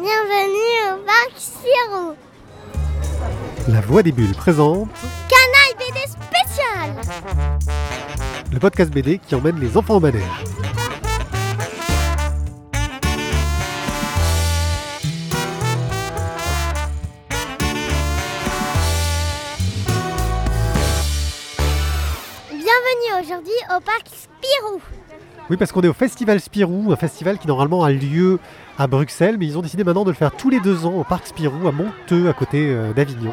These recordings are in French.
Bienvenue au parc Spirou. La Voix des Bulles présente Canaille BD spécial. le podcast BD qui emmène les enfants au manège. Oui, parce qu'on est au Festival Spirou, un festival qui normalement a lieu à Bruxelles, mais ils ont décidé maintenant de le faire tous les deux ans au parc Spirou à Monteux, à côté euh, d'Avignon.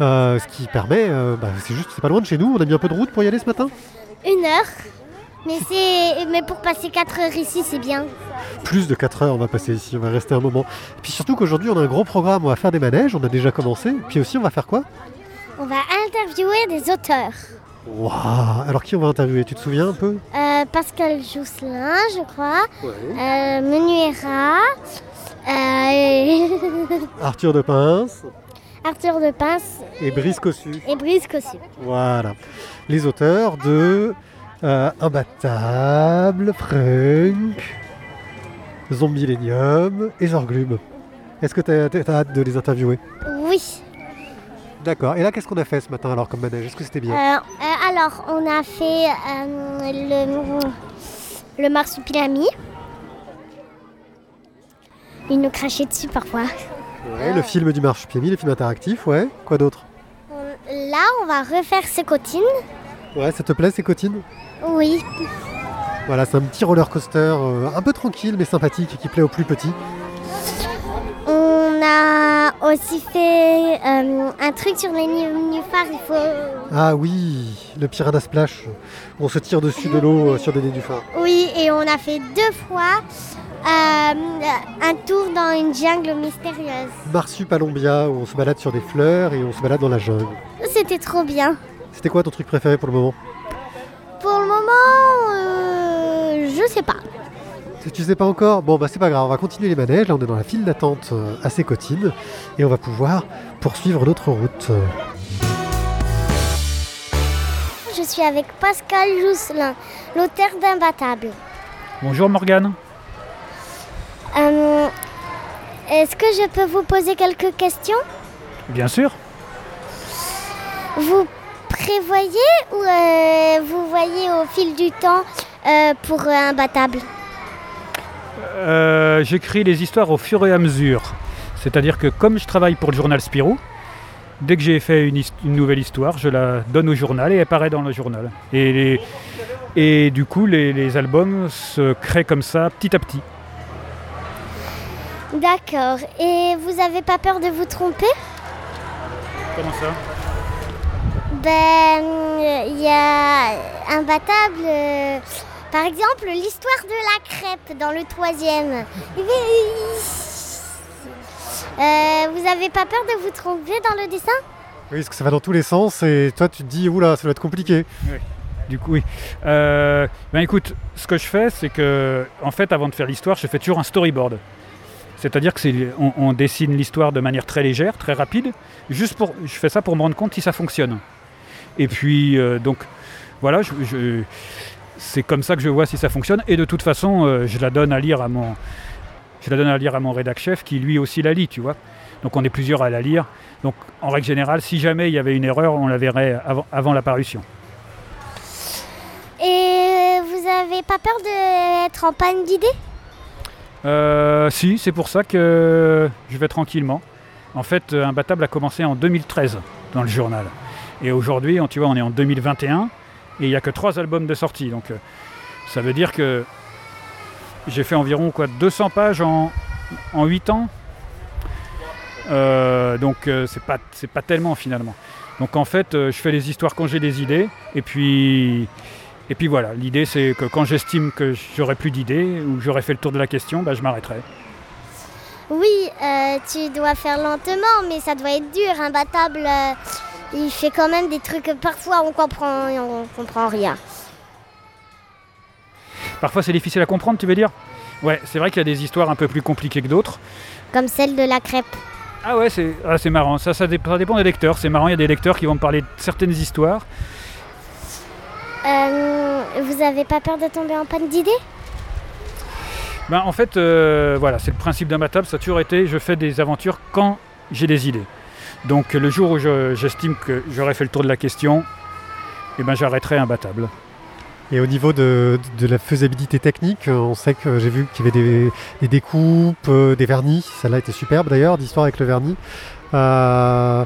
Euh, ce qui permet, euh, bah, c'est juste, c'est pas loin de chez nous, on a mis un peu de route pour y aller ce matin? Une heure. Mais c'est mais pour passer 4 heures ici, c'est bien. Plus de 4 heures on va passer ici, on va rester un moment. Et puis surtout qu'aujourd'hui on a un gros programme, on va faire des manèges, on a déjà commencé. Puis aussi on va faire quoi? On va interviewer des auteurs. Waouh Alors qui on va interviewer? Tu te souviens un peu? Euh, Pascal Jousselin, je crois. Euh, Menuera. Euh, Arthur de Pince Arthur de Pince et Brice Cossu. et Brice Cossu. Voilà. Les auteurs de euh, Imbattable, Frank, Zombie et Zorglum. Est-ce que tu as, hâte de les interviewer? Oui. D'accord. Et là, qu'est-ce qu'on a fait ce matin alors comme manège? Est-ce que c'était bien? Euh, euh, alors, on a fait euh, le, le marsupilami. Il nous crachait dessus parfois. Ouais, Le film du Marsupilami, le film interactif, ouais. Quoi d'autre? Là, on va refaire ses cotines. Ouais, ça te plaît ces cotines? Oui. Voilà, c'est un petit roller coaster un peu tranquille mais sympathique qui plaît aux plus petits. On a aussi fait euh, un truc sur les nénuphars. Il faut. Ah oui, le Piranha Splash. On se tire dessus de l'eau euh, sur des nénuphars. Oui, et on a fait deux fois euh, un tour dans une jungle mystérieuse. Marsupalombia, où on se balade sur des fleurs et on se balade dans la jungle. C'était trop bien. C'était quoi ton truc préféré pour le moment? Pour le moment, euh, je sais pas. Si tu sais pas encore, bon bah c'est pas grave, on va continuer les manèges. Là on est dans la file d'attente euh, à Sécotine et on va pouvoir poursuivre notre route. Je suis avec Pascal Jousselin, l'auteur d'Imbattable. Bonjour Morgane. Euh, Est-ce que je peux vous poser quelques questions? Bien sûr. Vous prévoyez ou euh, vous voyez au fil du temps euh, pour euh, Imbattable? Euh, J'écris les histoires au fur et à mesure. C'est-à-dire que comme je travaille pour le journal Spirou, dès que j'ai fait une, nouvelle histoire, je la donne au journal et elle paraît dans le journal. Et, les- et du coup, les, les albums se créent comme ça petit à petit. D'accord. Et vous avez pas peur de vous tromper? Comment ça? Ben, il y a Imbattable. Par exemple, l'histoire de la crêpe dans le troisième. Euh, vous avez pas peur de vous tromper dans le dessin? Oui, parce que ça va dans tous les sens et toi tu te dis, oula, ça va être compliqué. Du coup, oui. Euh, ben écoute, ce que je fais, c'est que, en fait, avant de faire l'histoire, je fais toujours un storyboard. C'est-à-dire que c'est, on, on dessine l'histoire de manière très légère, très rapide. Juste pour, je fais ça pour me rendre compte si ça fonctionne. Et puis, euh, donc, voilà, je, je- c'est comme ça que je vois si ça fonctionne. Et de toute façon, euh, je la donne à lire à mon, je la donne à lire à mon rédac chef, qui lui aussi la lit, tu vois. Donc, on est plusieurs à la lire. Donc, en règle générale, si jamais il y avait une erreur, on la verrait avant, avant la parution. Et vous avez pas peur d'être en panne d'idées? Euh, si, c'est pour ça que je vais tranquillement. En fait, euh, Imbattable a commencé en 2013 dans le journal. Et aujourd'hui, on- tu vois, on est en 2021 et il n'y a que trois albums de sortie. Donc, euh, ça veut dire que j'ai fait environ quoi, 200 pages en, en 8 ans. Euh, donc, euh, c'est pas, pas tellement finalement. Donc, en fait, je fais les histoires quand j'ai des idées. Et puis, et puis voilà, l'idée c'est que quand j'estime que j'aurai plus d'idées ou que j'aurai fait le tour de la question, bah, je m'arrêterai. Oui, tu dois faire lentement, mais ça doit être dur. Imbattable, il fait quand même des trucs que parfois on comprend, on comprend rien. Parfois c'est difficile à comprendre, tu veux dire? Ouais, c'est vrai qu'il y a des histoires un peu plus compliquées que d'autres. Comme celle de la crêpe. Ah ouais, c'est ah, c'est marrant. Ça, ça, dé- ça dépend des lecteurs. C'est marrant, il y a des lecteurs qui vont me parler de certaines histoires. Euh, vous avez pas peur de tomber en panne d'idées? Ben, en fait, euh, voilà, c'est le principe d'Imbattable, ça a toujours été, je fais des aventures quand j'ai des idées. Donc le jour où je- j'estime que j'aurais fait le tour de la question, eh ben, j'arrêterai Imbattable. Et au niveau de, de la faisabilité technique, euh, on sait que j'ai vu qu'il y avait des, des découpes, euh, des vernis. Celle-là était superbe d'ailleurs, d'histoire avec le vernis. Euh,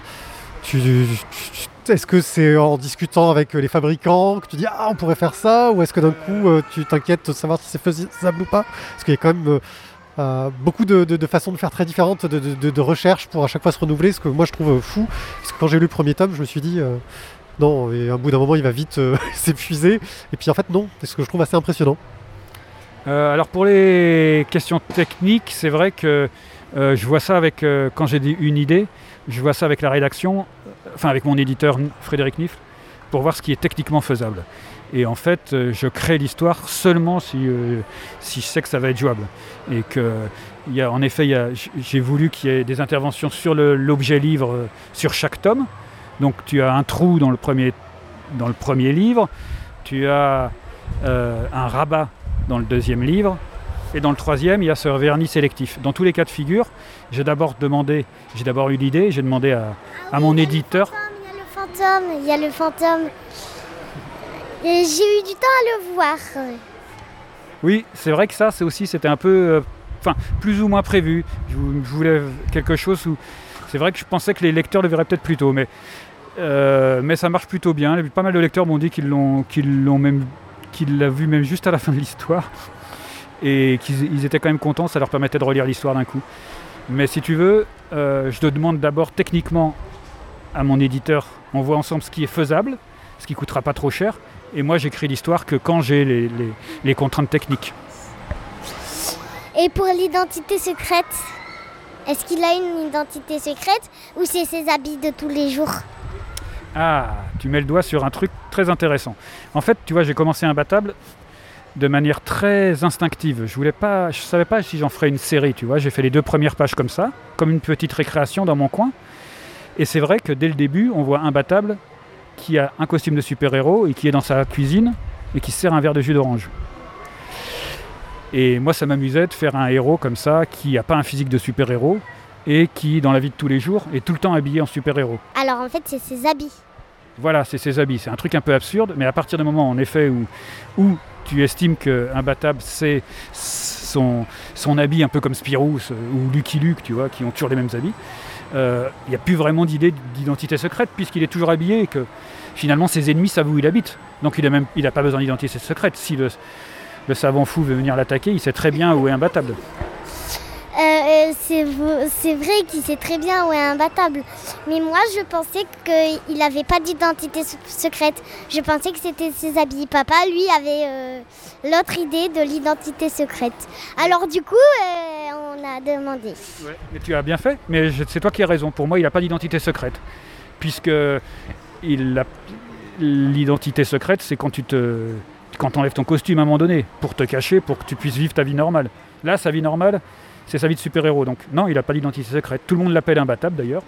Est-ce que c'est en discutant avec les fabricants que tu dis ah on pourrait faire ça ou est-ce que d'un coup tu t'inquiètes de savoir si c'est faisable ou pas? Parce qu'il y a quand même euh, beaucoup de, façons de faire très différentes de, de- recherche pour à chaque fois se renouveler, ce que moi je trouve fou. Parce que quand j'ai lu le premier tome, je me suis dit euh, non, et à bout d'un moment il va vite euh, s'épuiser. Et puis en fait non, c'est ce que je trouve assez impressionnant. Alors pour les questions techniques, c'est vrai que je vois ça avec, quand j'ai une idée, je vois ça avec la rédaction, enfin avec mon éditeur Frédéric Nifl, pour voir ce qui est techniquement faisable. Et en fait, euh, je crée l'histoire seulement si, euh, si je sais que ça va être jouable. Et que, y a, en effet, j'ai voulu qu'il y ait des interventions sur l'objet livre, euh, sur chaque tome. Donc tu as un trou dans le premier, dans le premier livre, tu as un rabat dans le deuxième livre. Et dans le troisième, il y a ce vernis sélectif. Dans tous les cas de figure, j'ai d'abord demandé, j'ai d'abord eu l'idée, j'ai demandé à, à mon éditeur. Il y a le fantôme, il y a le fantôme. J'ai eu du temps à le voir. Oui, c'est vrai que ça, c'est aussi, c'était un peu, euh, enfin, plus ou moins prévu. Je, vou- je voulais quelque chose où, c'est vrai que je pensais que les lecteurs le verraient peut-être plus tôt, mais, euh, mais ça marche plutôt bien. Pas mal de lecteurs m'ont dit qu'ils l'ont, qu'ils l'ont même, qu'ils l'ont vu même juste à la fin de l'histoire, et qu'ils ils étaient quand même contents. Ça leur permettait de relire l'histoire d'un coup. Mais si tu veux, euh, je te demande d'abord techniquement à mon éditeur, on voit ensemble ce qui est faisable, ce qui coûtera pas trop cher. Et moi, j'écris l'histoire que quand j'ai les- les- les contraintes techniques. Et pour l'identité secrète, est-ce qu'il a une identité secrète ou c'est ses habits de tous les jours? Ah, tu mets le doigt sur un truc très intéressant. En fait, tu vois, j'ai commencé Imbattable de manière très instinctive. Je voulais pas, je savais pas si j'en ferais une série, tu vois. J'ai fait les deux premières pages comme ça, comme une petite récréation dans mon coin. Et c'est vrai que dès le début, on voit Imbattable qui a un costume de super-héros et qui est dans sa cuisine et qui se sert un verre de jus d'orange. Et moi, ça m'amusait de faire un héros comme ça, qui n'a pas un physique de super-héros et qui, dans la vie de tous les jours, est tout le temps habillé en super-héros. Alors en fait, c'est ses habits. Voilà, c'est ses habits. C'est un truc un peu absurde, mais à partir du moment, en effet, où, où tu estimes qu'Imbattable, c'est son, son habit un peu comme Spirou ou Lucky Luke, tu vois, qui ont toujours les mêmes habits, il n'y a plus vraiment d'idée d'identité secrète, puisqu'il est toujours habillé et que finalement, ses ennemis savent où il habite. Donc il n'a pas besoin d'identité secrète. Si le, savant fou veut venir l'attaquer, il sait très bien où est Imbattable. Euh, euh, c'est vrai qu'il sait très bien où est imbattable. Mais moi, je pensais qu'il n'avait pas d'identité se- secrète. Je pensais que c'était ses habits. Papa, lui, avait euh, l'autre idée de l'identité secrète. Alors du coup, euh, on a demandé. Mais tu as bien fait, mais c'est toi qui as raison. Pour moi, il n'a pas d'identité secrète. Puisque l'identité secrète, c'est quand tu. Quand enlèves ton costume à un moment donné, pour te cacher, pour que tu puisses vivre ta vie normale. Là, sa vie normale, c'est sa vie de super-héros. Donc, non, il n'a pas d'identité secrète. Tout le monde l'appelle imbattable d'ailleurs.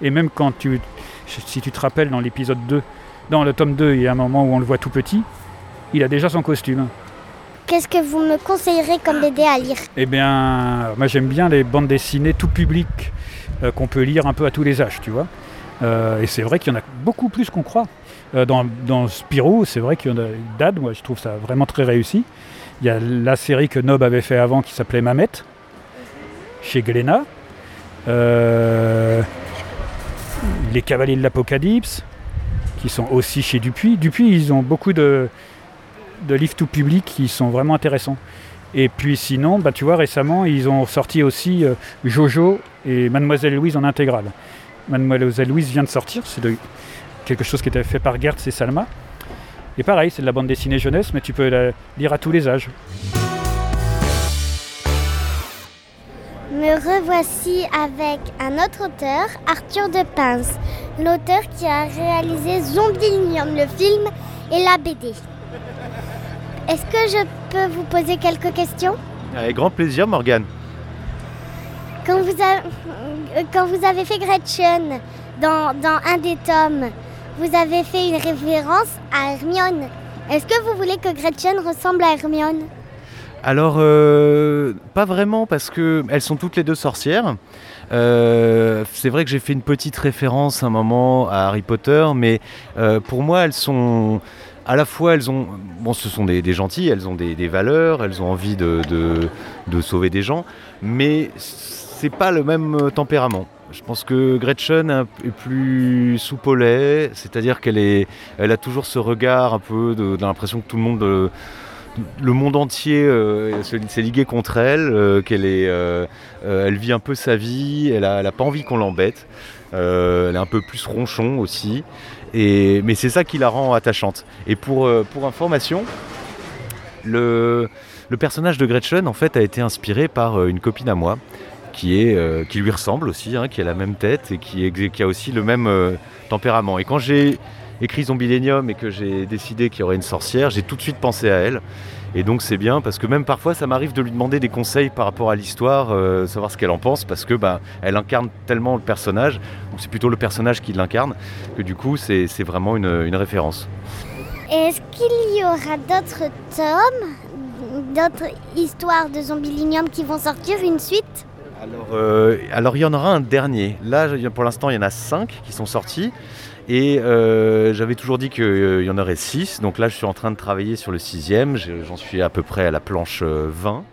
Et même quand tu. Si tu te rappelles, dans l'épisode 2, dans le tome 2, il y a un moment où on le voit tout petit, il a déjà son costume. Qu'est-ce que vous me conseillerez comme BD à lire? Eh bien, moi j'aime bien les bandes dessinées tout public euh, qu'on peut lire un peu à tous les âges, tu vois. Euh, et c'est vrai qu'il y en a beaucoup plus qu'on croit. Euh, dans, Spirou, c'est vrai qu'il y en a Dad, moi je trouve ça vraiment très réussi. Il y a la série que Nob avait fait avant qui s'appelait Mamette, chez Glénat. Les Cavaliers de l'Apocalypse, qui sont aussi chez Dupuis. Dupuis, ils ont beaucoup de, de livres tout public qui sont vraiment intéressants. Et puis sinon, bah, tu vois, récemment, ils ont sorti aussi euh, Jojo et Mademoiselle Louise en intégrale. Mademoiselle Louise vient de sortir, c'est quelque chose qui était fait par Gertz et Salma. Et pareil, c'est de la bande dessinée jeunesse, mais tu peux la lire à tous les âges. Me revoici avec un autre auteur, Arthur de Pince, l'auteur qui a réalisé Zombielinium, le film et la BD. Est-ce que je peux vous poser quelques questions Avec grand plaisir, Morgane. quand vous, a- quand vous avez fait Gretchen dans, dans un des tomes, vous avez fait une référence à Hermione. Est-ce que vous voulez que Gretchen ressemble à Hermione? Alors, euh, pas vraiment, parce qu'elles sont toutes les deux sorcières. Euh, c'est vrai que j'ai fait une petite référence à un moment à Harry Potter, mais euh, pour moi, elles sont à la fois, elles ont, bon, ce sont des, gentilles, elles ont des, valeurs, elles ont envie de, sauver des gens, mais c'est pas le même tempérament. Je pense que Gretchen est plus lait, c'est-à-dire qu'elle est, elle a toujours ce regard un peu de, l'impression que tout le monde, euh, le monde entier euh, se- s'est ligué contre elle, euh, qu'elle est, euh, euh, elle vit un peu sa vie, elle a, elle a pas envie qu'on l'embête, Euh, elle est un peu plus ronchon aussi, mais c'est ça qui la rend attachante. Et pour, euh, information, le, personnage de Gretchen en fait a été inspiré par euh, une copine à moi qui, euh, lui ressemble aussi, hein, qui a la même tête et qui, a aussi le même tempérament. Et quand j'ai écrit Zombilenium et que j'ai décidé qu'il y aurait une sorcière, j'ai tout de suite pensé à elle. Et donc c'est bien parce que même parfois ça m'arrive de lui demander des conseils par rapport à l'histoire, euh, savoir ce qu'elle en pense, parce que bah, elle incarne tellement le personnage, ou c'est plutôt le personnage qui l'incarne, que du coup c'est c'est vraiment une, une référence. Est-ce qu'il y aura d'autres tomes, d'autres histoires de Zombilinium qui vont sortir, une suite? Alors, euh, alors il y en aura un dernier. Là, pour l'instant, il y en a cinq qui sont sortis. Et euh, j'avais toujours dit qu'il y en aurait six. Donc là, je suis en train de travailler sur le sixième. Je- J'en suis à peu près à la planche euh, 20.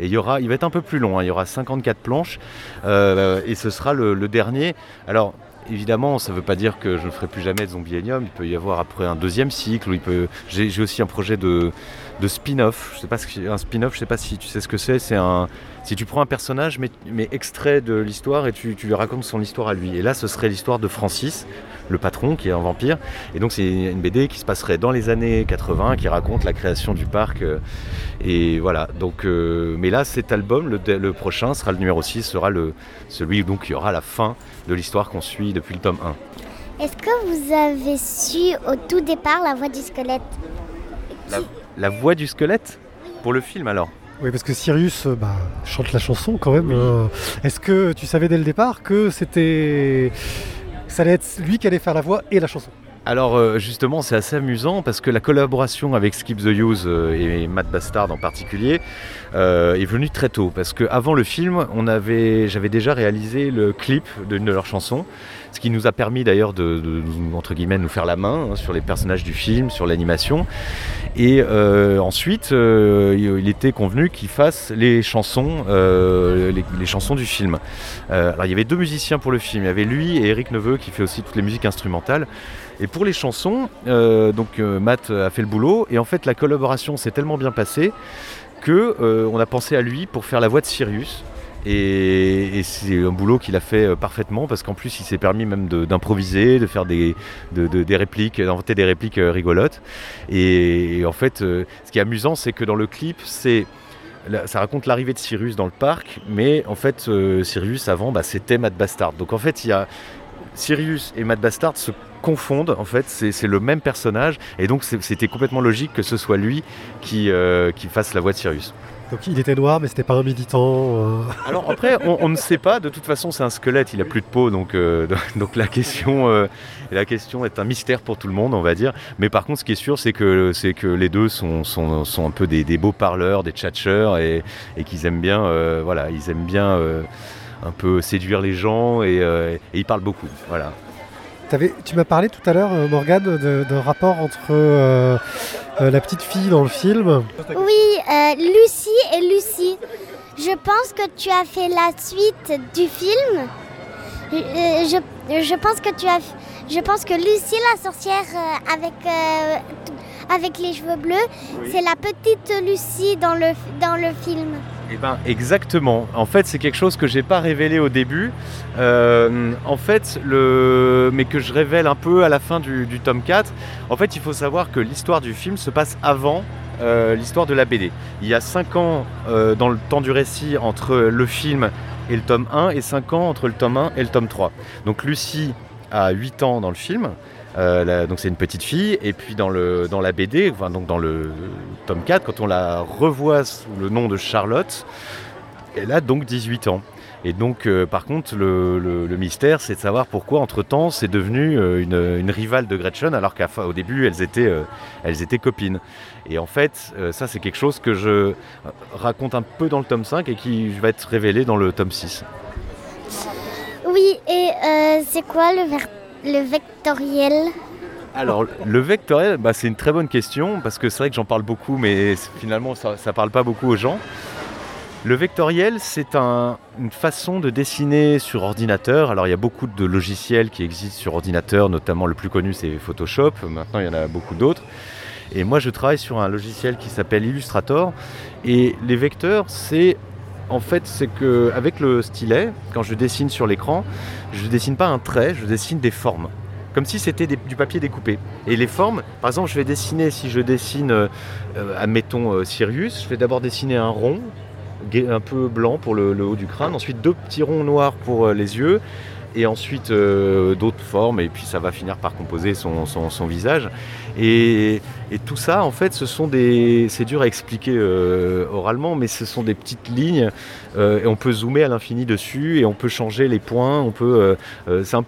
Et il, y aura, il va être un peu plus long. hein. Il y aura 54 planches. Euh, et ce sera le, dernier. Alors, évidemment, ça ne veut pas dire que je ne ferai plus jamais de Zombielenium. Il peut y avoir après un deuxième cycle. Il peut... J'ai aussi un projet de, de spin-off. Je sais pas ce que- un spin-off, je sais pas si tu sais ce que c'est. C'est un, si tu prends un personnage, mais, mais extrait de l'histoire et tu, tu lui racontes son histoire à lui. Et là, ce serait l'histoire de Francis, le patron, qui est un vampire. Et donc, c'est une BD qui se passerait dans les années 80, qui raconte la création du parc. euh, et voilà. Donc, euh, mais là, cet album, le, le prochain, sera le numéro 6, sera le, celui donc qui aura la fin de l'histoire qu'on suit depuis le tome 1. Est-ce que vous avez su au tout départ la voix du squelette? La, la voix du squelette? Pour le film alors? Oui, parce que Sirius euh, bah, chante la chanson quand même. hein. Est-ce que tu savais dès le départ que c'était. Ça allait être lui qui allait faire la voix et la chanson? Alors euh, justement, c'est assez amusant parce que la collaboration avec Skip the Use euh, et Matt Bastard en particulier euh, est venue très tôt. Parce qu'avant le film, on avait, j'avais déjà réalisé le clip d'une de leurs chansons, ce qui nous a permis d'ailleurs de, nous faire la main hein, sur les personnages du film, sur l'animation. Et euh, ensuite, euh, il était convenu qu'il fasse les chansons, euh, du film. Alors il y avait deux musiciens pour le film. Il y avait lui et Eric Neveu qui fait aussi toutes les musiques instrumentales. Et pour les chansons, donc Matt a fait le boulot et en fait la collaboration s'est tellement bien passée que on a pensé à lui pour faire la voix de Sirius. Et, c'est un boulot qu'il a fait euh, parfaitement parce qu'en plus il s'est permis même d'improviser, de, faire des, de- de- des répliques, d'inventer des répliques euh, rigolotes. Et, en fait, euh, ce qui est amusant, c'est que dans le clip, ça raconte l'arrivée de Sirius dans le parc, mais en fait, euh, Sirius avant, bah, c'était Matt Bastard. Donc en fait, il y a Sirius et Matt Bastard se confondent. En fait, c'est le même personnage, et donc c'était complètement logique que ce soit lui qui, qui fasse la voix de Sirius. Donc il était noir, mais c'était pas un militant. euh. Alors après, on, ne sait pas. De toute façon, c'est un squelette, il a plus de peau, donc, euh, donc la question, euh, la question est un mystère pour tout le monde, on va dire. Mais par contre, ce qui est sûr, c'est que c'est que les deux sont, sont, sont un peu des, beaux parleurs, des tchatcheurs, et, et qu'ils aiment bien, voilà, ils aiment bien un peu séduire les gens, et, et ils parlent beaucoup, voilà. Tu m'as parlé tout à l'heure, euh, Morgane, d'un rapport entre euh, euh, la petite fille dans le film. Oui, Lucie et Lucie. Je pense que tu as fait la suite du film. Je, je pense que tu as, je pense que Lucie, la sorcière avec avec les cheveux bleus, c'est la petite Lucie dans le dans le film. Eh ben, exactement. En fait, c'est quelque chose que j'ai pas révélé au début. Euh, en fait, le... mais que je révèle un peu à la fin du, du tome 4. En fait, il faut savoir que l'histoire du film se passe avant euh, l'histoire de la BD. Il y a 5 ans euh, dans le temps du récit entre le film et le tome 1 et 5 ans entre le tome 1 et le tome 3. Donc Lucie a 8 ans dans le film. Euh, donc c'est une petite fille et puis dans, le, dans la BD, enfin, donc dans le tome 4, quand on la revoit sous le nom de Charlotte, elle a donc 18 ans. Et donc, euh, par contre, le, mystère, c'est de savoir pourquoi, entre-temps, c'est devenu euh, une, rivale de Gretchen, alors qu'au début, elles étaient, elles étaient copines. Et en fait, ça, c'est quelque chose que je raconte un peu dans le tome 5 et qui va être révélé dans le tome 6. Oui, et c'est quoi le, ver- le vectoriel Alors, le vectoriel, bah, c'est une très bonne question, parce que c'est vrai que j'en parle beaucoup, mais finalement, ça ne parle pas beaucoup aux gens. Le vectoriel, c'est un- une façon de dessiner sur ordinateur. Alors, il y a beaucoup de logiciels qui existent sur ordinateur, notamment le plus connu, c'est Photoshop. Maintenant, il y en a beaucoup d'autres. Et moi, je travaille sur un logiciel qui s'appelle Illustrator. Et les vecteurs, c'est en fait, c'est que avec le stylet, quand je dessine sur l'écran, je dessine pas un trait, je dessine des formes comme si c'était du papier découpé. Et les formes, par exemple, je vais dessiner, si je dessine, euh, admettons, euh, Sirius, je vais d'abord dessiner un rond, un peu blanc pour le, le haut du crâne, ensuite deux petits ronds noirs pour euh, les yeux, et ensuite euh, d'autres formes, et puis ça va finir par composer son, son- son visage. Et, et tout ça, en fait, ce sont des... C'est dur à expliquer euh, oralement, mais ce sont des petites lignes, euh, et on peut zoomer à l'infini dessus, et on peut changer les points, on peut... euh, euh, c'est un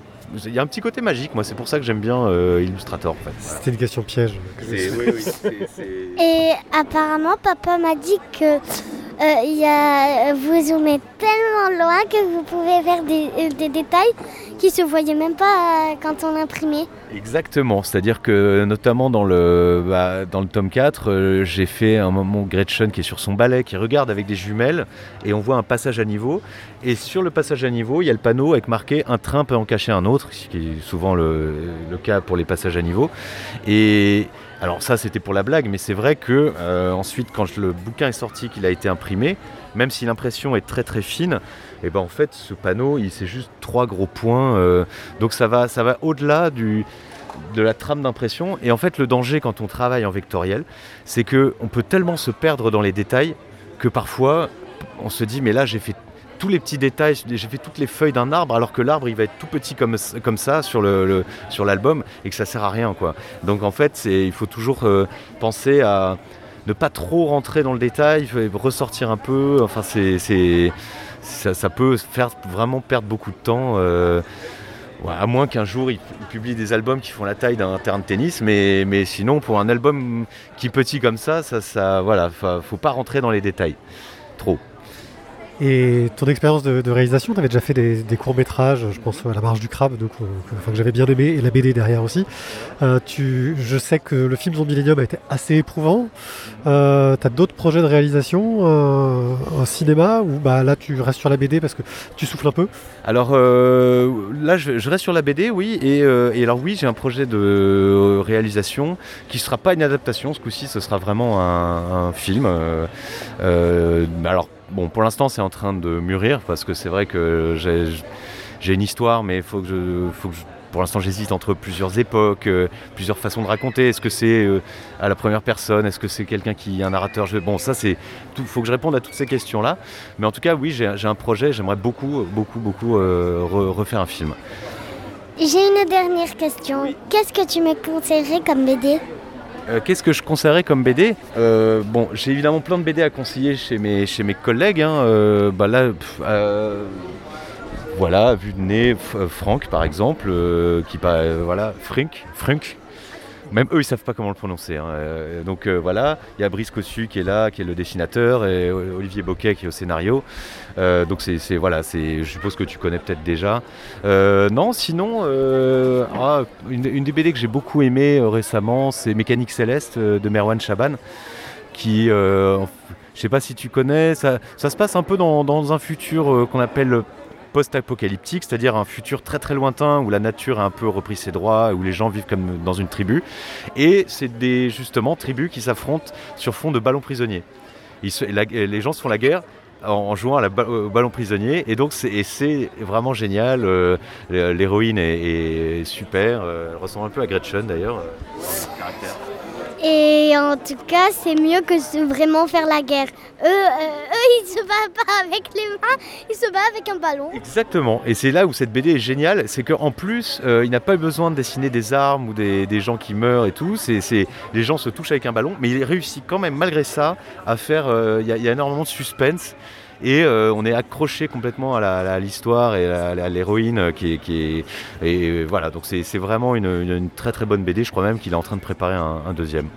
il y a un petit côté magique, moi, c'est pour ça que j'aime bien euh, Illustrator. En fait. Voilà. C'était une question piège. Oui, Et apparemment, papa m'a dit que euh, y a, vous zoomez tellement loin que vous pouvez faire des, euh, détails qui se voyaient même pas euh, quand on imprimait. Exactement, c'est-à-dire que notamment dans le, bah, dans le tome 4, euh, j'ai fait un moment Gretchen qui est sur son balai, qui regarde avec des jumelles, et on voit un passage à niveau. Et sur le passage à niveau, il y a le panneau avec marqué un train peut en cacher un autre, ce qui est souvent le, le cas pour les passages à niveau. Et alors ça c'était pour la blague, mais c'est vrai que euh, ensuite quand le bouquin est sorti, qu'il a été imprimé, même si l'impression est très très fine, et ben en fait ce panneau il c'est juste trois gros points, euh, donc ça va ça va au-delà de la trame d'impression. Et en fait, le danger quand on travaille en vectoriel, c'est que on peut tellement se perdre dans les détails que parfois on se dit mais là j'ai fait les petits détails, j'ai fait toutes les feuilles d'un arbre alors que l'arbre il va être tout petit comme, ça sur le, le- sur l'album et que ça sert à rien quoi. Donc en fait, il faut toujours euh, penser à ne pas trop rentrer dans le détail, ressortir un peu. Enfin, c'est, ça, ça peut faire vraiment perdre beaucoup de temps. euh, à moins qu'un jour ils publient des albums qui font la taille d'un terrain de tennis, mais, sinon pour un album qui petit comme ça, ça, ça voilà, faut pas rentrer dans les détails trop. Et ton expérience de, réalisation, tu avais déjà fait des, courts-métrages, je pense à La Marche du Crabe, donc, euh, que, j'avais bien aimé, et la BD derrière aussi. Euh, je sais que le film Zombie Millennium a été assez éprouvant. Euh, tu as d'autres projets de réalisation euh, en cinéma, ou bah, là tu restes sur la BD parce que tu souffles un peu? Alors euh, là, je, reste sur la BD, oui, et, euh, alors oui, j'ai un projet de euh, réalisation qui ne sera pas une adaptation, ce coup-ci, ce sera vraiment un, un film. euh, euh, alors bon, pour l'instant, c'est en train de mûrir parce que c'est vrai que j'ai j'ai une histoire, mais il faut que je, faut que je- pour l'instant, j'hésite entre plusieurs époques, euh, plusieurs façons de raconter. Est-ce que c'est euh, à la première personne? Est-ce que c'est quelqu'un qui est un narrateur? Je- Bon, ça, c'est tout. faut que je réponde à toutes ces questions-là. Mais en tout cas, oui, j'ai j'ai un projet. J'aimerais beaucoup, beaucoup, beaucoup euh, re- refaire un film. J'ai une dernière question. Qu'est-ce que tu me conseillerais comme BD Euh, Qu'est-ce que je conseillerais comme BD Euh, Bon, j'ai évidemment plein de BD à conseiller chez mes, collègues. hein. Euh, bah voilà, vue de nez, Franck par exemple, qui euh, voilà, Frink, Frunk. Même eux, ils savent pas comment le prononcer. hein. Euh, donc euh, voilà, il y a Brice Cossu qui est là, qui est le dessinateur, et Olivier Boquet qui est au scénario. Euh, donc c'est voilà, c'est, je suppose que tu connais peut-être déjà. Non, sinon, ah, une, une des BD que j'ai beaucoup aimé euh, récemment, c'est Mécanique Céleste de Merwan Chaban, qui, je sais pas si tu connais, ça, se passe un peu dans, un futur qu'on appelle post-apocalyptique, c'est-à-dire un futur très très lointain où la nature a un peu repris ses droits, où les gens vivent comme dans une tribu. Et c'est des justement tribus qui s'affrontent sur fond de ballons prisonniers. Les gens se font la guerre en, jouant ba- au ballon prisonnier et donc c'est vraiment génial. euh, L'héroïne est, super, euh, elle ressemble un peu à Gretchen d'ailleurs. euh. Et en tout cas, c'est mieux que vraiment faire la guerre. Eux, euh, eux, ils se battent pas avec les mains, ils se battent avec un ballon. Exactement, et c'est là où cette BD est géniale, c'est qu'en plus, euh, il n'a pas besoin de dessiner des armes ou des, gens qui meurent et tout, c'est, les gens se touchent avec un ballon, mais il réussit quand même malgré ça à faire, euh, il y a énormément de suspense, et on est accroché complètement à l'histoire et à, l'héroïne qui est, qui est et voilà donc c'est vraiment une, très très bonne BD. Je crois même qu'il est en train de préparer un, deuxième.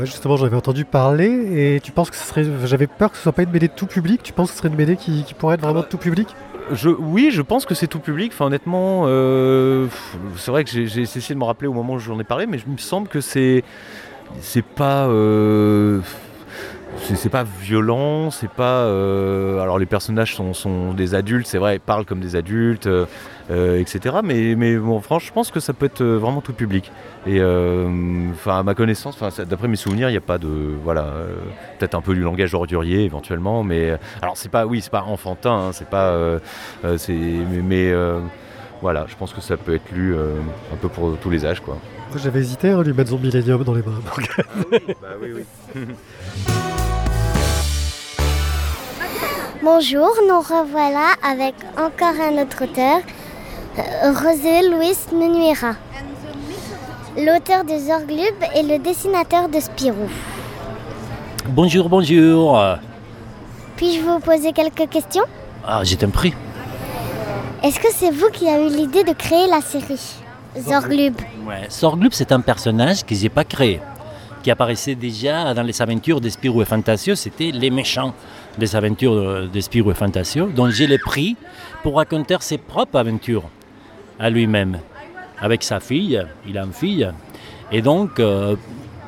justement, j'avais entendu parler et tu penses que ce serait. J'avais peur que ce soit pas une BD de tout public. Tu penses que ce serait une BD qui, pourrait être vraiment de tout public? Je, oui, je pense que c'est tout public. Enfin, honnêtement, euh, c'est vrai que j'ai essayé de me rappeler au moment où j'en ai parlé, mais je me semble que c'est c'est pas euh, c'est pas violent, c'est pas. Euh, alors les personnages sont, des adultes, c'est vrai, ils parlent comme des adultes, euh, etc. Mais, mais bon, franchement, je pense que ça peut être vraiment tout public. Et enfin, à ma connaissance, d'après mes souvenirs, il n'y a pas de. Voilà, peut-être un peu du langage ordurier éventuellement, mais. Alors c'est pas, oui, c'est pas enfantin, hein, c'est pas. c'est, mais, voilà, je pense que ça peut être lu un peu pour tous les âges, quoi. J'avais hésité à lui mettre Zombie Millennium dans les mains. bah oui, oui. Bonjour, nous revoilà avec encore un autre auteur, euh, José Luis Menuera, l'auteur de Zorglub et le dessinateur de Spirou. Bonjour, bonjour. Puis-je vous poser quelques questions? Ah, j'ai t'en prie. Est-ce que c'est vous qui avez eu l'idée de créer la série Zorglub Ouais, Zorglub, c'est un personnage que j'ai pas créé qui apparaissait déjà dans les aventures de Spirou et Fantasio, c'était les méchants des aventures de Spirou et Fantasio, dont je l'ai pris pour raconter ses propres aventures à lui-même. Avec sa fille, il a une fille, et donc euh,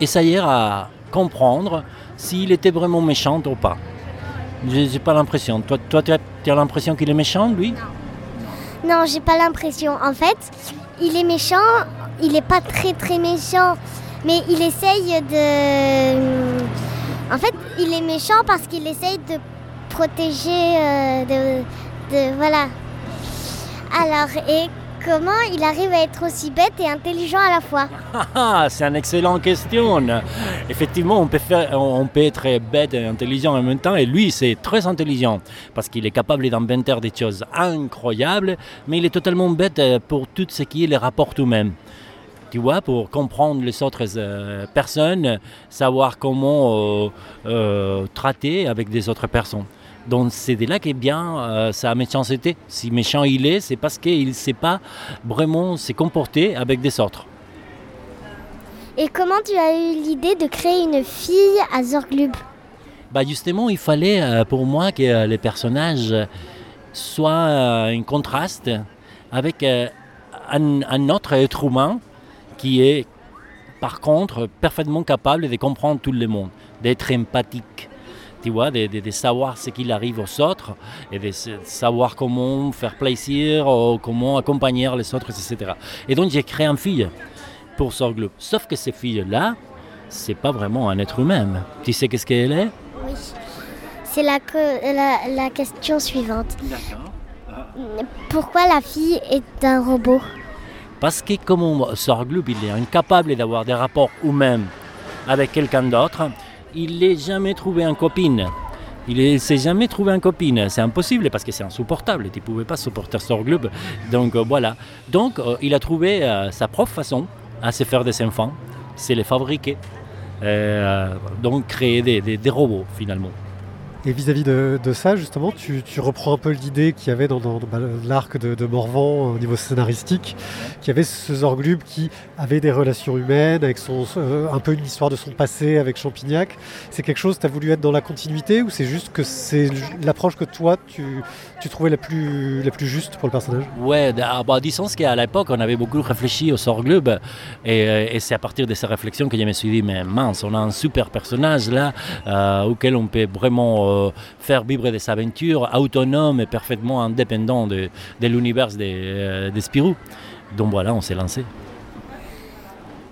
essayer à comprendre s'il était vraiment méchant ou pas. Je n'ai pas l'impression. Toi, toi tu as, l'impression qu'il est méchant, lui? Non, j'ai pas l'impression. En fait, il est méchant, il n'est pas très très méchant mais il essaye de... En fait, il est méchant parce qu'il essaye de protéger, euh, de, Voilà. Alors, et comment il arrive à être aussi bête et intelligent à la fois? Ah, C'est une excellente question. Effectivement, on peut, faire, on peut être bête et intelligent en même temps, et lui, c'est très intelligent, parce qu'il est capable d'inventer des choses incroyables, mais il est totalement bête pour tout ce qui est les rapports tout-même tu vois, pour comprendre les autres euh, personnes, savoir comment euh, euh, traiter avec des autres personnes. Donc c'est de là qu'est bien sa méchanceté. Si méchant il est, c'est parce qu'il ne sait pas vraiment se comporter avec des autres. Et comment tu as eu l'idée de créer une fille à Zorglub? Bah Justement, il fallait pour moi que les personnages soient un contraste avec un, un autre être humain qui est par contre parfaitement capable de comprendre tout le monde, d'être empathique. Tu vois, de, savoir ce qu'il arrive aux autres et de savoir comment faire plaisir, ou comment accompagner les autres, etc. Et donc j'ai créé une fille pour Sorgloop. Sauf que cette fille-là, c'est pas vraiment un être humain. Tu sais qu'est-ce qu'elle est? Oui. C'est la, la, la question suivante. D'accord. Pourquoi la fille est un robot? Parce que comme Sorglub, il est incapable d'avoir des rapports humains avec quelqu'un d'autre, il n'a jamais trouvé une copine. Il ne s'est jamais trouvé une copine. C'est impossible parce que c'est insupportable. Tu ne pouvais pas supporter Sorglub. Donc euh, voilà. Donc euh, il a trouvé euh, sa propre façon à se faire des enfants. C'est les fabriquer. donc créer des robots finalement. Et vis-à-vis de, ça, justement, tu, reprends un peu l'idée qu'il y avait dans, bah, l'arc de, Morvan au niveau scénaristique, qu'il y avait ce Zorglub qui avait des relations humaines, avec son, euh, un peu une histoire de son passé avec Champignac. C'est quelque chose, tu as voulu être dans la continuité ou c'est juste que c'est l'approche que toi, tu, trouvais la plus, la plus juste pour le personnage? Ouais, ah, bah, disons qu'à l'époque, on avait beaucoup réfléchi au Zorglub et, euh, et c'est à partir de ces réflexions que je me suis dit, mais mince, on a un super personnage là euh, auquel on peut vraiment euh, faire vivre des aventures autonomes et parfaitement indépendants de, l'univers euh, Spirou. Donc voilà, on s'est lancé.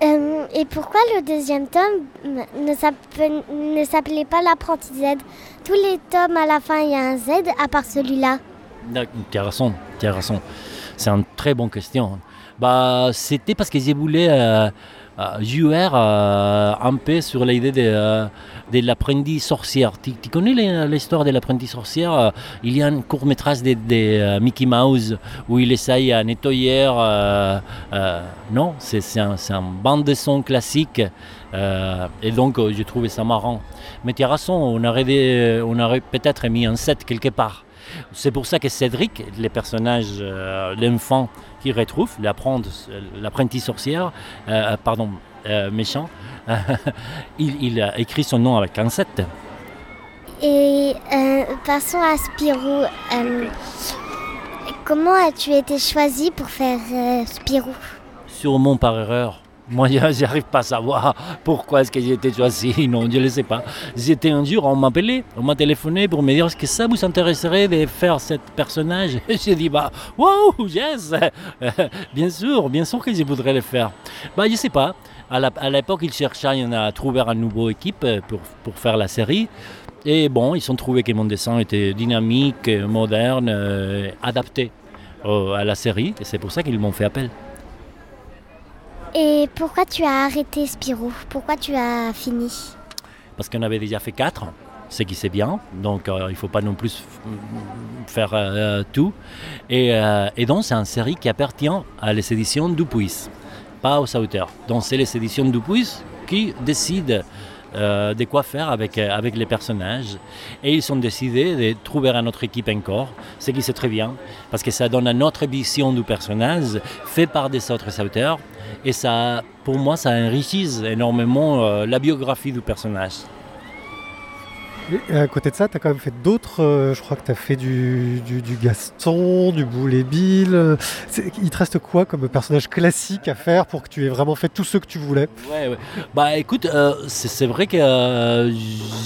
Euh, et pourquoi le deuxième tome ne s'appelait pas l'apprenti Z? Tous les tomes à la fin, il y a un Z à part celui-là. C'est une très bonne question. Bah, C'était parce que j'ai voulu euh, jouer euh, un peu sur l'idée de, euh, de l'apprenti sorcière. Tu, connais l'histoire de l'apprenti sorcière euh, Il y a un court métrage de, euh, Mickey Mouse où il essaye à nettoyer. euh, non, c'est un, bande de son classique. et donc, j'ai trouvé ça marrant. Mais tu raison, on aurait, aurait peut-être mis un set quelque part. C'est pour ça que Cédric, le personnage, euh, l'enfant qui retrouve, l'apprenti sorcière, euh, pardon, euh, méchant, il, il a écrit son nom avec un 7. Et passons à Spirou. Comment as-tu été choisi pour faire Spirou? Sûrement par erreur. Moi, j'arrive pas à savoir pourquoi est-ce que j'ai été choisi. Non, je ne le sais pas. J'étais un jour, on m'a appelé, on m'a téléphoné pour me dire est-ce que ça vous intéresserait de faire ce personnage? J'ai dit bah, wow, yes Bien sûr, bien sûr que je voudrais le faire. Bah, je sais pas. À à l'époque, ils cherchaient on a trouvé une nouvelle équipe pour, pour faire la série. Et bon, ils ont trouvé que mon dessin était dynamique, moderne, euh, adapté euh, à la série. Et c'est pour ça qu'ils m'ont fait appel. Et pourquoi tu as arrêté Spirou? Pourquoi tu as fini? Parce qu'on avait déjà fait quatre, ce qui c'est bien, donc euh, il ne faut pas non plus faire euh, tout. Et, euh, et donc c'est une série qui appartient à les éditions Dupuis, pas aux auteurs. Donc c'est les éditions Dupuis qui décident euh, de quoi faire avec, euh, avec les personnages. Et ils ont décidé de trouver une autre équipe encore, ce qui c'est très bien, parce que ça donne une autre vision du personnage fait par des autres auteurs. Et ça, pour moi, ça enrichit énormément euh, la biographie du personnage. Et à côté de ça, tu as quand même fait d'autres. euh, je crois que tu as fait du, du, Gaston, du Boulet Bill. euh, Il te reste quoi comme personnage classique à faire pour que tu aies vraiment fait tout ce que tu voulais? Ouais, ouais. Bah écoute, euh, c'est vrai que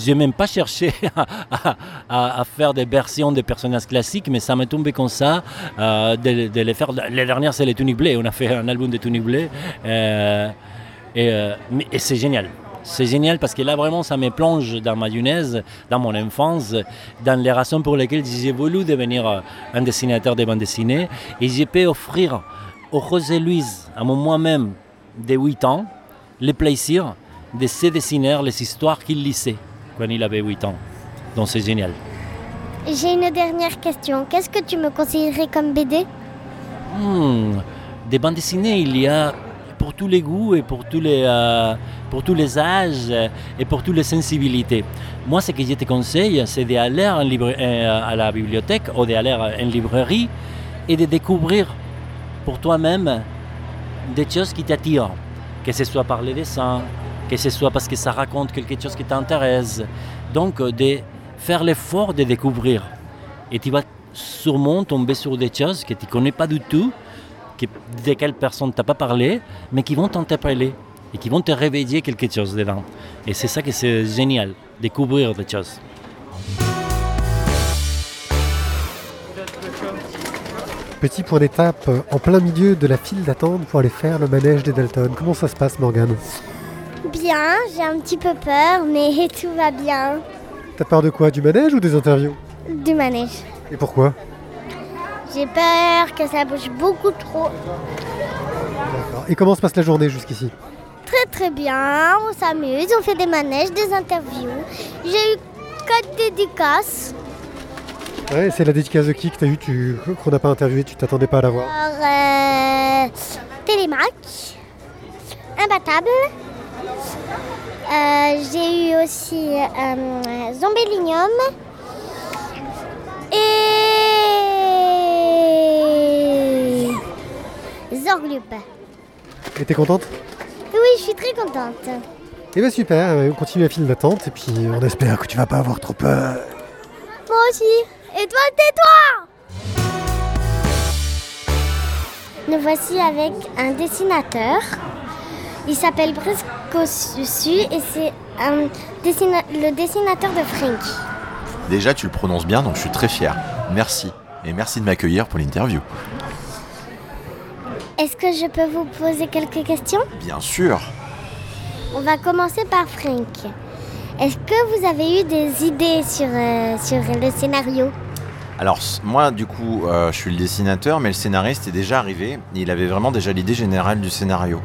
j'ai même pas cherché à, faire des versions des personnages classiques, mais ça m'est tombé comme ça de, les faire. Les dernières, c'est les tuniques bleues. On a fait un album de tuniques bleues. et euh, mais- et c'est génial. C'est génial parce que là, vraiment, ça me plonge dans ma jeunesse, dans mon enfance, dans les raisons pour lesquelles j'ai voulu devenir euh, un dessinateur de bande dessinée. Et j'ai pu offrir au José Louise, à mon moi-même de 8 ans, le plaisir de se dessiner les histoires qu'il lisait quand il avait 8 ans. Donc c'est génial. J'ai une dernière question. Qu'est-ce que tu me conseillerais comme BD Hmm, Des bandes dessinées, il y a pour tous les goûts et pour tous les, euh, pour tous les âges et pour toutes les sensibilités. Moi, ce que je te conseille, c'est d'aller euh, à la bibliothèque ou d'aller en librairie et de découvrir pour toi-même des choses qui t'attirent. Que ce soit par les dessins, que ce soit parce que ça raconte quelque chose qui t'intéresse. Donc, euh, de faire l'effort de découvrir. Et tu vas sûrement tomber sur des choses que tu ne connais pas du tout, que, desquelles personne ne t'a pas parlé, mais qui vont t'interpeller et qui vont te réveiller quelque chose dedans. Et c'est ça que c'est génial, découvrir des choses. Petit point d'étape euh, en plein milieu de la file d'attente pour aller faire le manège des Dalton. Comment ça se passe, Morgane? Bien, j'ai un petit peu peur, mais tout va bien. T'as peur de quoi? Du manège ou des interviews? Du manège. Et pourquoi? J'ai peur que ça bouge beaucoup trop. D'accord. Et comment se passe la journée jusqu'ici Très très bien, on s'amuse, on fait des manèges, des interviews. J'ai eu quatre dédicaces. Ouais, c'est la dédicace de qui que t'as eu, tu... qu'on n'a pas interviewé, tu t'attendais pas à la voir. Alors, euh, Télémac, Imbattable. Euh, J'ai eu aussi euh, Zombélinium. Et. Zorglup. Et t'es contente? Oui, je suis très contente. Eh ben super, euh, on continue la file d'attente et puis on espère que tu vas pas avoir trop peur. Moi aussi. Et toi, tais-toi Nous voici avec un dessinateur. Il s'appelle Brisco Susu et c'est un dessina- le dessinateur de Frank. Déjà, tu le prononces bien, donc je suis très fier. Merci. Et merci de m'accueillir pour l'interview. Est-ce que je peux vous poser quelques questions? Bien sûr. On va commencer par Frank. Est-ce que vous avez eu des idées sur, euh, sur le scénario? Alors, moi, du coup, euh, je suis le dessinateur, mais le scénariste est déjà arrivé. Il avait vraiment déjà l'idée générale du scénario.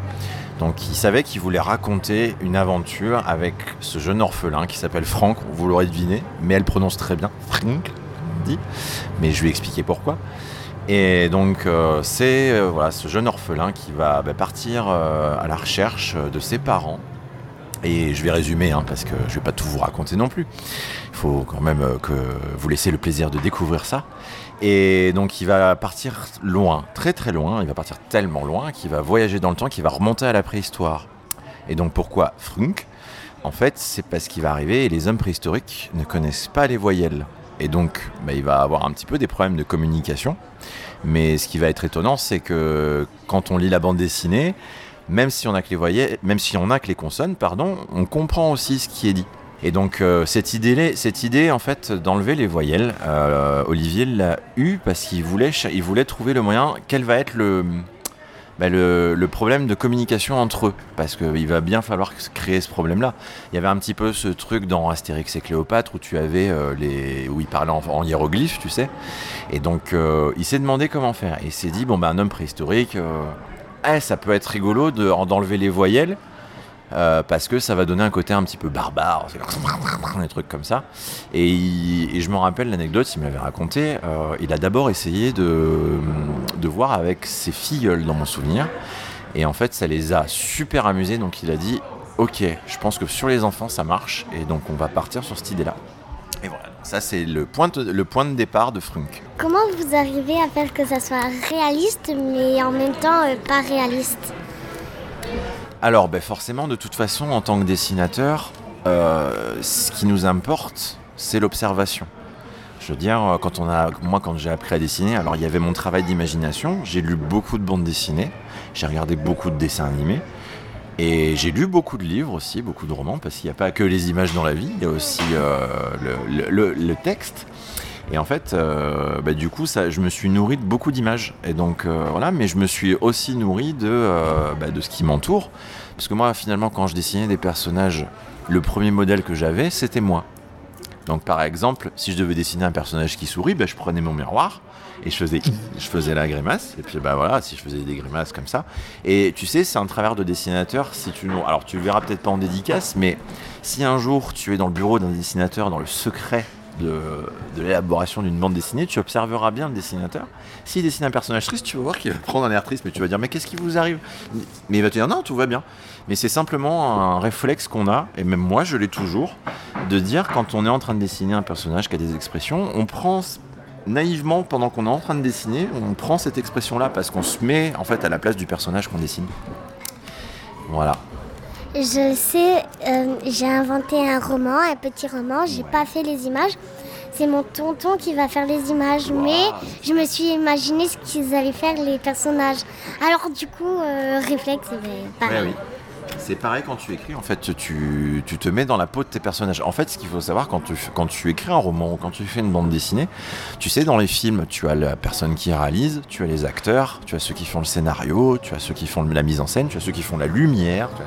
Donc il savait qu'il voulait raconter une aventure avec ce jeune orphelin qui s'appelle Franck, vous l'aurez deviné, mais elle prononce très bien, Frank, mais je lui ai expliqué pourquoi. Et donc euh, c'est euh, voilà, ce jeune orphelin qui va bah, partir euh, à la recherche de ses parents. Et je vais résumer hein, parce que je vais pas tout vous raconter non plus. Il faut quand même que vous laissez le plaisir de découvrir ça. Et donc il va partir loin, très très loin, il va partir tellement loin qu'il va voyager dans le temps, qu'il va remonter à la préhistoire. Et donc pourquoi Frunk? En fait, c'est parce qu'il va arriver et les hommes préhistoriques ne connaissent pas les voyelles. Et donc bah, il va avoir un petit peu des problèmes de communication. Mais ce qui va être étonnant, c'est que quand on lit la bande dessinée, même si on a que les voyelles, même si on a que les consonnes, pardon, on comprend aussi ce qui est dit. Et donc euh, cette idée, en fait d'enlever les voyelles, euh, Olivier l'a eu parce qu'il voulait, voulait trouver le moyen. Quel va être le, bah, le, problème de communication entre eux Parce qu'il va bien falloir créer ce problème-là. Il y avait un petit peu ce truc dans Astérix et Cléopâtre où tu avais euh, les, où il parlait en, en hiéroglyphe, tu sais. Et donc euh, il s'est demandé comment faire. Et il s'est dit bon bah un homme préhistorique. eh, ça peut être rigolo de- d'enlever les voyelles euh, parce que ça va donner un côté un petit peu barbare, des trucs comme ça. Et, je me rappelle l'anecdote, il me l'avait raconté. euh, il a d'abord essayé de, de voir avec ses filleuls dans mon souvenir. Et en fait, ça les a super amusés. Donc il a dit Ok, je pense que sur les enfants ça marche. Et donc on va partir sur cette idée-là. Et voilà, ça c'est le point, de, le point de départ de Frunk. Comment vous arrivez à faire que ça soit réaliste, mais en même temps euh, pas réaliste? Alors, ben forcément, de toute façon, en tant que dessinateur, euh, ce qui nous importe, c'est l'observation. Je veux dire, euh, quand on a, moi, quand j'ai appris à dessiner, alors il y avait mon travail d'imagination. J'ai lu beaucoup de bandes dessinées, j'ai regardé beaucoup de dessins animés, et j'ai lu beaucoup de livres aussi, beaucoup de romans, parce qu'il n'y a pas que les images dans la vie, il y a aussi euh, le, texte. Et en fait, euh, bah, du coup, ça, je me suis nourri de beaucoup d'images. Et donc, euh, voilà, mais je me suis aussi nourri de, euh, bah, de ce qui m'entoure. Parce que moi, finalement, quand je dessinais des personnages, le premier modèle que j'avais, c'était moi. Donc, par exemple, si je devais dessiner un personnage qui sourit, bah, je prenais mon miroir et je faisais, je faisais la grimace. Et puis, bah voilà, si je faisais des grimaces comme ça. Et tu sais, c'est un travers de dessinateur. Si tu, alors, tu le verras peut-être pas en dédicace, mais si un jour tu es dans le bureau d'un dessinateur, dans le secret de, l'élaboration d'une bande dessinée, tu observeras bien le dessinateur. S'il dessine un personnage triste, tu vas voir qu'il va prendre un air triste, mais tu vas dire mais qu'est-ce qui vous arrive? Mais il va te dire non, tout va bien. Mais c'est simplement un réflexe qu'on a, et même moi je l'ai toujours, de dire quand on est en train de dessiner un personnage qui a des expressions, on prend naïvement pendant qu'on est en train de dessiner, on prend cette expression-là parce qu'on se met en fait à la place du personnage qu'on dessine. Voilà. Je sais, euh, j'ai inventé un roman, un petit roman, j'ai pas fait les images. C'est mon tonton qui va faire les images, mais je me suis imaginé ce qu'ils allaient faire les personnages. Alors du coup, euh, réflexe, ben, pareil. Ouais, oui. C'est pareil quand tu écris, en fait, tu, tu te mets dans la peau de tes personnages. En fait, ce qu'il faut savoir quand tu, quand tu écris un roman ou quand tu fais une bande dessinée, tu sais, dans les films, tu as la personne qui réalise, tu as les acteurs, tu as ceux qui font le scénario, tu as ceux qui font la mise en scène, tu as ceux qui font la lumière. tu as-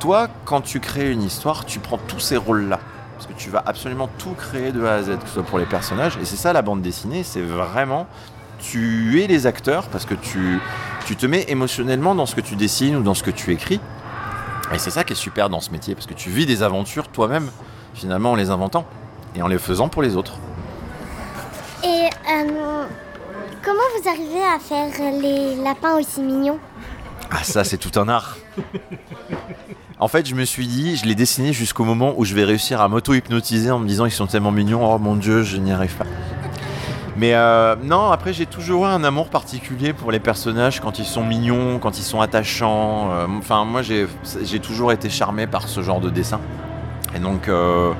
Toi, quand tu crées une histoire, tu prends tous ces rôles-là. Parce que tu vas absolument tout créer de A à Z, que ce soit pour les personnages. Et c'est ça la bande dessinée, c'est vraiment tu es les acteurs parce que tu, tu te mets émotionnellement dans ce que tu dessines ou dans ce que tu écris. Et c'est ça qui est super dans ce métier, parce que tu vis des aventures toi-même, finalement en les inventant et en les faisant pour les autres. Et euh, comment vous arrivez à faire les lapins aussi mignons? Ah ça c'est tout un art. En fait je me suis dit, je l'ai dessiné jusqu'au moment où je vais réussir à m'auto-hypnotiser en me disant ils sont tellement mignons, oh mon dieu je n'y arrive pas. Mais euh, non, après j'ai toujours eu un amour particulier pour les personnages quand ils sont mignons, quand ils sont attachants. Euh, Enfin moi j'ai toujours été charmé par ce genre de dessin. Et donc euh,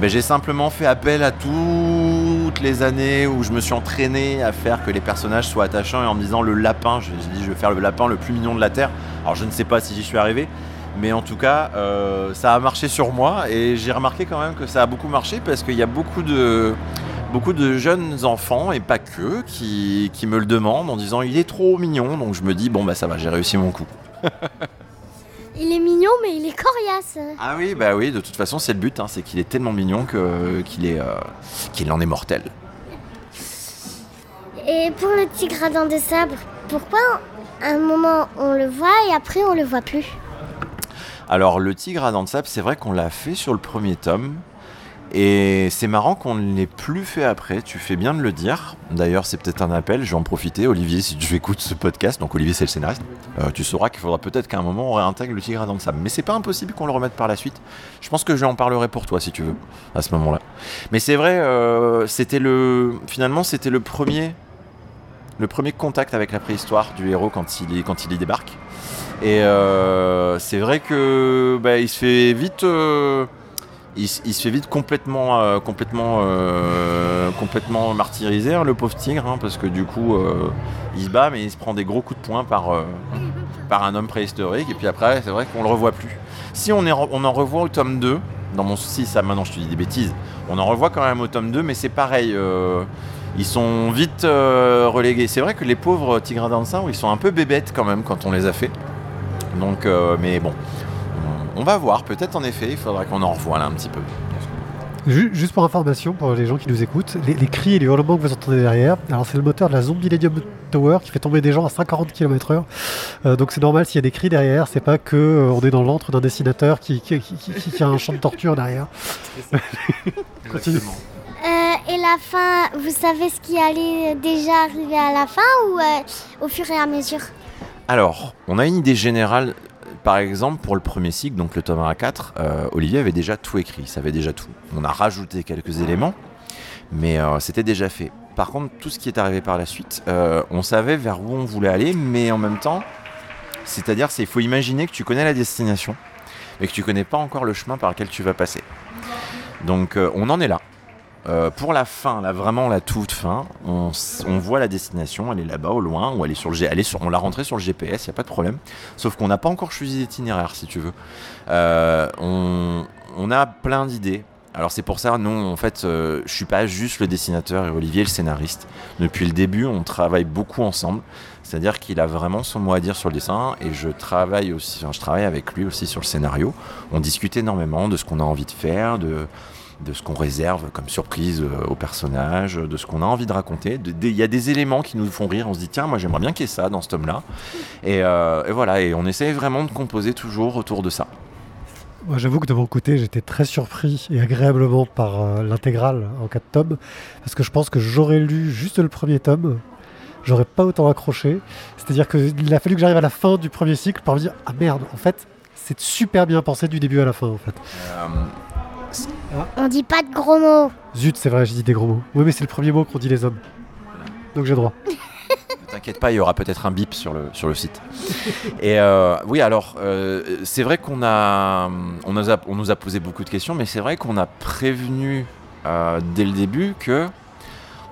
ben, j'ai simplement fait appel à toutes les années où je me suis entraîné à faire que les personnages soient attachants et en me disant le lapin, j'ai dit je vais faire le lapin le plus mignon de la Terre. Alors je ne sais pas si j'y suis arrivé, mais en tout cas euh, ça a marché sur moi et j'ai remarqué quand même que ça a beaucoup marché parce qu'il y a beaucoup de, beaucoup de jeunes enfants et pas que qui, qui me le demandent en disant il est trop mignon donc je me dis bon bah ça va j'ai réussi mon coup. Il est mignon, mais il est coriace. Ah oui bah oui de toute façon c'est le but hein, c'est qu'il est tellement mignon que qu'il est euh, qu'il en est mortel. Et pour le petit gradin de sabre, pourquoi un moment on le voit et après on le voit plus? Alors le tigre à dents de c'est vrai qu'on l'a fait sur le premier tome. Et c'est marrant qu'on ne l'ait plus fait après, tu fais bien de le dire. D'ailleurs, c'est peut-être un appel, je vais en profiter. Olivier, si tu écoutes ce podcast, donc Olivier c'est le scénariste, euh, tu sauras qu'il faudra peut-être qu'à un moment on réintègre le tigre à dents de. Mais c'est pas impossible qu'on le remette par la suite. Je pense que je en parlerai pour toi si tu veux, à ce moment-là. Mais c'est vrai, euh, c'était le. Finalement, c'était le premier. Le premier contact avec la préhistoire du héros quand il, est, quand il y débarque. Et euh, c'est vrai que bah, il se fait vite. euh, il, se fait vite complètement, euh, complètement, complètement martyriser, hein, le pauvre tigre, hein, parce que du coup, il se bat, mais il se prend des gros coups de poing par, par un homme préhistorique, et puis après, c'est vrai qu'on le revoit plus. Si on, en revoit au tome 2, dans mon souci, ça maintenant je te dis des bêtises, on en revoit quand même au tome 2, mais c'est pareil. ils sont vite relégués. C'est vrai que les pauvres tigres sabre, ils sont un peu bébêtes quand même quand on les a fait. Donc, euh, mais bon, on, on va voir. Peut-être en effet, il faudra qu'on en revoie là un petit peu. Ju- Juste pour information, pour les gens qui nous écoutent, les, les cris et les hurlements que vous entendez derrière, alors c'est le moteur de la Zombie Millennium Tower qui fait tomber des gens à 140 km/h. Euh, donc c'est normal s'il y a des cris derrière, c'est pas que euh, on est dans l'antre d'un dessinateur qui, qui, qui- qui- qui a un champ de torture derrière. Continue. Euh, et la fin, vous savez ce qui allait déjà arriver à la fin ou euh, au fur et à mesure? Alors, on a une idée générale. Par exemple, pour le premier cycle, donc le tome 1 à 4, euh, Olivier avait déjà tout écrit, il savait déjà tout. On a rajouté quelques éléments, mais euh, c'était déjà fait. Par contre, tout ce qui est arrivé par la suite, euh, on savait vers où on voulait aller, mais en même temps, c'est-à-dire, il faut imaginer que tu connais la destination, mais que tu connais pas encore le chemin par lequel tu vas passer. Donc, on en est là. Euh, pour la fin, là vraiment la toute fin, on, voit la destination, elle est là-bas au loin, ou elle est sur le elle est sur, on l'a rentrée sur le GPS, il y a pas de problème. Sauf qu'on n'a pas encore choisi l'itinéraire, si tu veux. Euh, on, a plein d'idées. Alors c'est pour ça, non, en fait, euh, je suis pas juste le dessinateur et Olivier le scénariste. Depuis le début, on travaille beaucoup ensemble. C'est-à-dire qu'il a vraiment son mot à dire sur le dessin et je travaille aussi, je travaille avec lui aussi sur le scénario. On discute énormément de ce qu'on a envie de faire, de, de ce qu'on réserve comme surprise euh, aux personnages, de ce qu'on a envie de raconter. Il y a des éléments qui nous font rire, on se dit tiens, moi j'aimerais bien qu'il y ait ça dans ce tome-là. Et, euh, et voilà, et on essaye vraiment de composer toujours autour de ça. Moi j'avoue que de mon côté j'étais très surpris et agréablement par euh, l'intégrale en 4 tomes, parce que je pense que j'aurais lu juste le premier tome, j'aurais pas autant accroché. C'est-à-dire qu'il a fallu que j'arrive à la fin du premier cycle pour me dire ah merde, en fait c'est super bien pensé du début à la fin en fait. On dit pas de gros mots. Zut, c'est vrai, j'ai dit des gros mots. Oui, mais c'est le premier mot qu'ont dit les hommes. Donc j'ai droit. Ne t'inquiète pas, il y aura peut-être un bip sur le, sur le site. Et euh, oui, alors, euh, c'est vrai qu'on a, on nous a, on nous a posé beaucoup de questions, mais c'est vrai qu'on a prévenu euh, dès le début que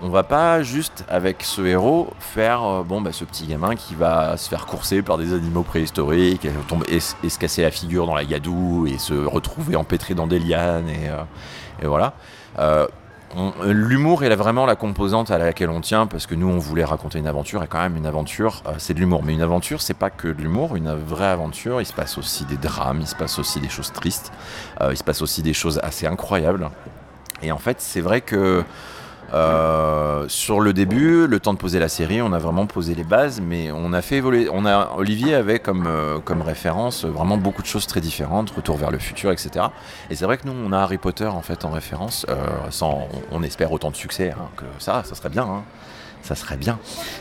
on va pas juste avec ce héros faire euh, bon bah, ce petit gamin qui va se faire courser par des animaux préhistoriques et, tomber, et, se casser la figure dans la gadoue et se retrouver empêtré dans des lianes et, euh, voilà. Euh, L'humour est vraiment la composante à laquelle on tient parce que nous on voulait raconter une aventure et quand même une aventure c'est de l'humour. Mais une aventure c'est pas que de l'humour. Une vraie aventure il se passe aussi des drames il se passe aussi des choses tristes il se passe aussi des choses assez incroyables. Et en fait c'est vrai que euh, sur le début, le temps de poser la série, on a vraiment posé les bases, mais on a fait évoluer. Olivier avait comme euh, comme référence vraiment beaucoup de choses très différentes, Retour vers le futur, etc. Et c'est vrai que nous, on a Harry Potter en fait en référence, euh, sans, on, on espère autant de succès hein, que ça, ça serait bien. hein. Ça serait bien.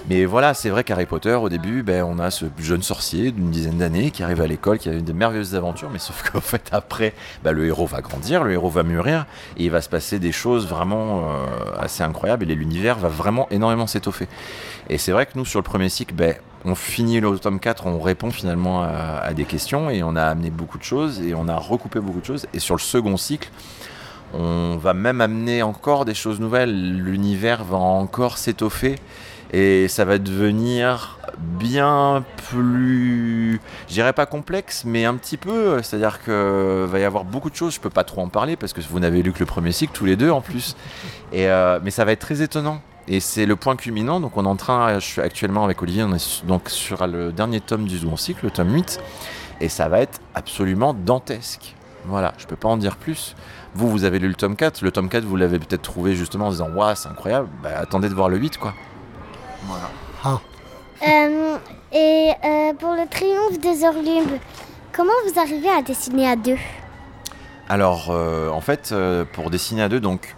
Mais voilà, c'est vrai qu'Harry Potter, au début, ben, on a ce jeune sorcier d'une dizaine d'années qui arrive à l'école, qui a eu des merveilleuses aventures, mais sauf qu'en fait, après, ben, le héros va grandir, le héros va mûrir, et il va se passer des choses vraiment euh, assez incroyables, et l'univers va vraiment énormément s'étoffer. Et c'est vrai que nous, sur le premier cycle, ben, on finit le tome 4, on répond finalement à, à des questions, et on a amené beaucoup de choses, et on a recoupé beaucoup de choses. Et sur le second cycle, on va même amener encore des choses nouvelles. L'univers va encore s'étoffer et ça va devenir bien plus, je dirais pas complexe, mais un petit peu. C'est-à-dire que va y avoir beaucoup de choses. Je peux pas trop en parler parce que vous n'avez lu que le premier cycle tous les deux en plus. Euh, mais ça va être très étonnant. Et c'est le point culminant. Donc on est en train, je suis actuellement avec Olivier, on est donc sur le dernier tome du second cycle, le tome 8. Et ça va être absolument dantesque. Voilà, je peux pas en dire plus. Vous, vous avez lu le tome 4. Le tome 4, vous l'avez peut-être trouvé justement en disant Waouh, c'est incroyable. Bah, attendez de voir le 8, quoi. Voilà. Euh, Et euh, pour le triomphe des Orlubes, comment vous arrivez à dessiner à deux? Alors, euh, en fait, euh, pour dessiner à deux, donc,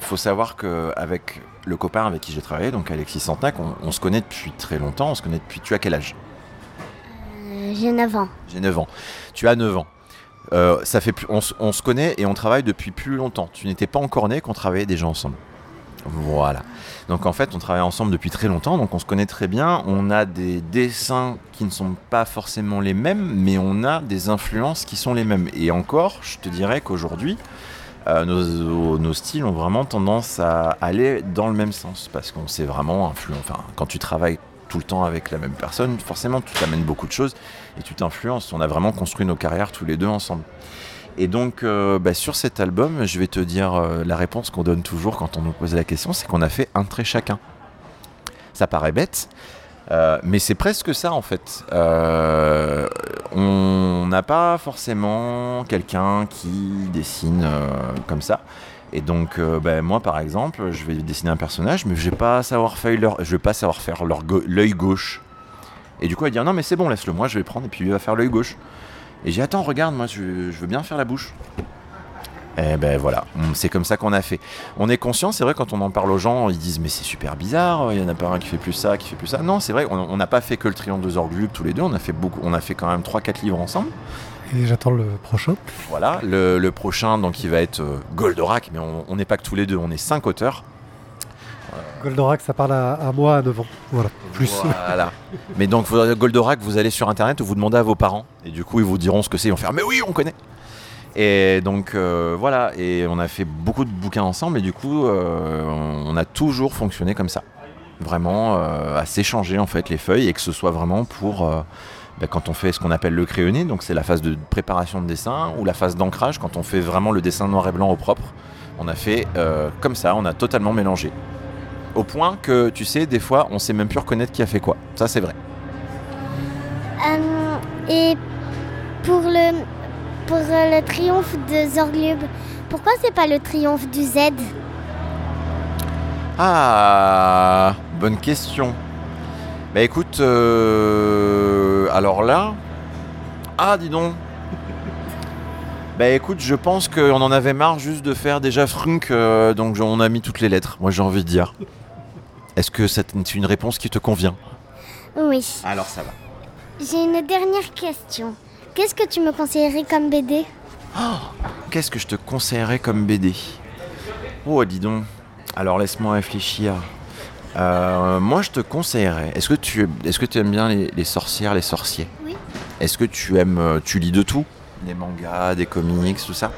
faut savoir qu'avec le copain avec qui j'ai travaillé, donc Alexis Santac, on, on se connaît depuis très longtemps. On se connaît depuis. Tu as quel âge? Euh, J'ai 9 ans. J'ai 9 ans. Tu as 9 ans. Euh, ça fait plus- on, se connaît et on travaille depuis plus longtemps. Tu n'étais pas encore né qu'on travaillait déjà ensemble. Voilà. Donc en fait, on travaille ensemble depuis très longtemps, donc on se connaît très bien. On a des dessins qui ne sont pas forcément les mêmes, mais on a des influences qui sont les mêmes. Et encore, je te dirais qu'aujourd'hui, euh, nos, nos styles ont vraiment tendance à aller dans le même sens, parce qu'on s'est vraiment influent. Enfin, quand tu travailles tout le temps avec la même personne, forcément, tu t'amènes beaucoup de choses et tu t'influences. On a vraiment construit nos carrières tous les deux ensemble. Et donc, euh, bah, sur cet album, je vais te dire euh, la réponse qu'on donne toujours quand on nous pose la question, c'est qu'on a fait un trait chacun. Ça paraît bête, euh, mais c'est presque ça en fait. On n'a pas forcément quelqu'un qui dessine comme ça. Et donc, bah, moi par exemple, je vais dessiner un personnage, mais je je vais pas savoir faire l'œil gauche. Et du coup, elle dit non mais c'est bon, laisse-le moi, je vais prendre et puis lui va faire l'œil gauche. Et j'ai dit attends, regarde, moi je, je veux bien faire la bouche. Et ben voilà, c'est comme ça qu'on a fait. On est conscient, c'est vrai, quand on en parle aux gens, ils disent mais c'est super bizarre, il y en a pas un qui fait plus ça, qui fait plus ça. Non, c'est vrai, on n'a pas fait que le triangle de Zorglub tous les deux, on a fait beaucoup, on a fait quand même 3-4 livres ensemble. Et j'attends le prochain. Voilà, le, le prochain, donc il va être euh, Goldorak, mais on on n'est pas que tous les deux, on est 5 auteurs. Goldorak, ça parle à, à moi à 9 ans. Voilà, plus. Voilà. Mais donc, Goldorak, vous allez sur internet ou vous demandez à vos parents. Et du coup, ils vous diront ce que c'est. Ils vont faire Mais oui, on connaît. Et donc, euh, voilà. Et on a fait beaucoup de bouquins ensemble. Et du coup, euh, on a toujours fonctionné comme ça. Vraiment, euh, à s'échanger en fait les feuilles. Et que ce soit vraiment pour. euh, bah, quand on fait ce qu'on appelle le crayonné, donc c'est la phase de préparation de dessin, ou la phase d'ancrage, quand on fait vraiment le dessin noir et blanc au propre, on a fait euh, comme ça, on a totalement mélangé. Au point que, tu sais, des fois, on sait même plus reconnaître qui a fait quoi. Ça, c'est vrai. Euh, et pour le, pour le triomphe de Zorglub, pourquoi c'est pas le triomphe du Z? Ah, bonne question. Bah écoute, euh, alors là, ah dis donc. Bah écoute, je pense qu'on en avait marre juste de faire déjà frunk, euh, donc on a mis toutes les lettres. Moi j'ai envie de dire. Est-ce que c'est une réponse qui te convient? Oui. Alors ça va. J'ai une dernière question. Qu'est-ce que tu me conseillerais comme BD Qu'est-ce que je te conseillerais comme BD Oh, dis donc. Alors laisse-moi réfléchir. Euh, moi, je te conseillerais. Est-ce que tu, est-ce que tu aimes bien les, les sorcières, les sorciers? Oui. Est-ce que tu aimes, euh, tu lis de tout? Des mangas, des comics, tout ça?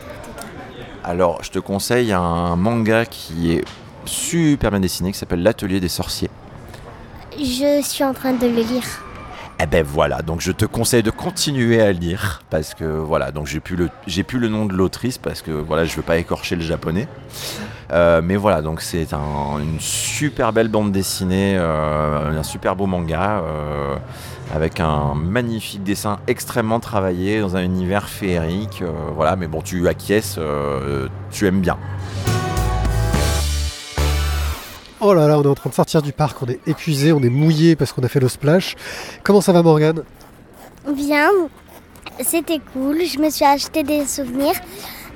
Alors, je te conseille un manga qui est super bien dessiné, qui s'appelle L'Atelier des sorciers. Je suis en train de le lire. Eh ben voilà, donc je te conseille de continuer à le lire parce que voilà, donc j'ai plus le j'ai plus le nom de l'autrice parce que voilà, je veux pas écorcher le japonais. Euh, mais voilà, donc c'est un- une super belle bande dessinée, euh, un super beau manga euh, avec un magnifique dessin extrêmement travaillé dans un univers féerique. voilà, mais bon, tu acquiesces, tu aimes bien. Oh là là, on est en train de sortir du parc, on est épuisé, on est mouillé parce qu'on a fait le splash. Comment ça va Morgane? Bien, c'était cool. Je me suis acheté des souvenirs,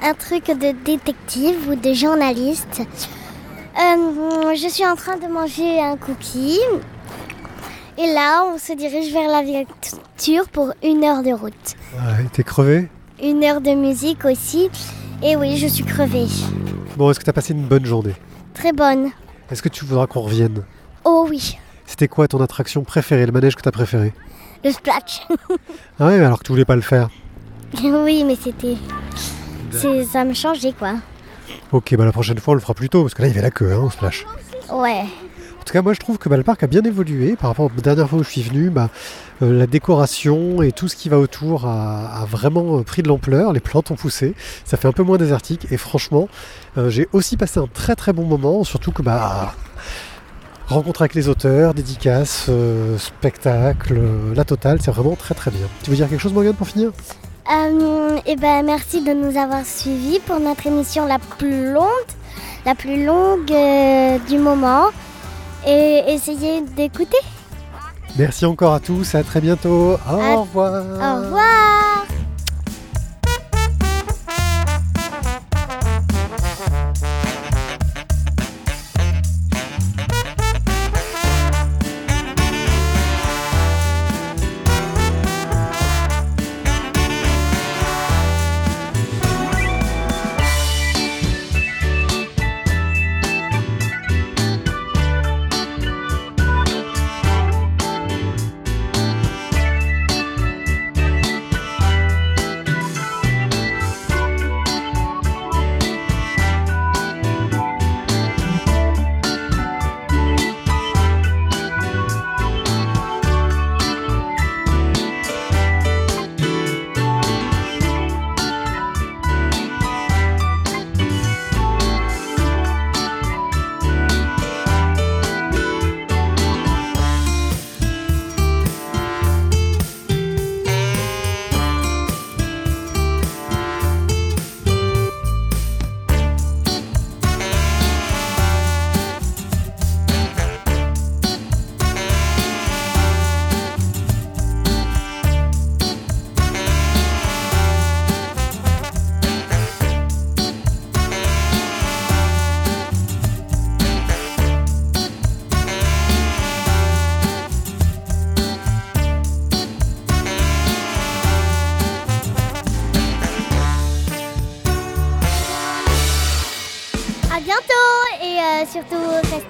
un truc de détective ou de journaliste. Euh, je suis en train de manger un cookie. Et là, on se dirige vers la voiture pour une heure de route. Ouais, T'es crevé? Une heure de musique aussi. Et oui, je suis crevée. Bon, est-ce que t'as passé une bonne journée? Très bonne. Est-ce que tu voudras qu'on revienne? Oh oui, C'était quoi ton attraction préférée, le manège que t'as préféré? Le splash. Ah ouais, mais alors que tu voulais pas le faire. oui, mais c'était... Ça me changeait quoi. Ok, bah la prochaine fois on le fera plus tôt, parce que là il y avait la queue, hein, au splash. Ouais. En tout cas, moi je trouve que le parc a bien évolué par rapport aux dernières fois où je suis venu. Bah, euh, la décoration et tout ce qui va autour a, vraiment euh, pris de l'ampleur. Les plantes ont poussé. Ça fait un peu moins désertique. Et franchement, euh, j'ai aussi passé un très très bon moment. Surtout que bah, rencontre avec les auteurs, dédicaces, spectacles, euh, la totale, c'est vraiment très très bien. Tu veux dire quelque chose, Morgane, pour finir? Et ben merci de nous avoir suivis pour notre émission la plus longue, la plus longue du moment. Et essayez d'écouter. Merci encore à tous, à très bientôt. Au À- revoir. Au revoir.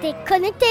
À bientôt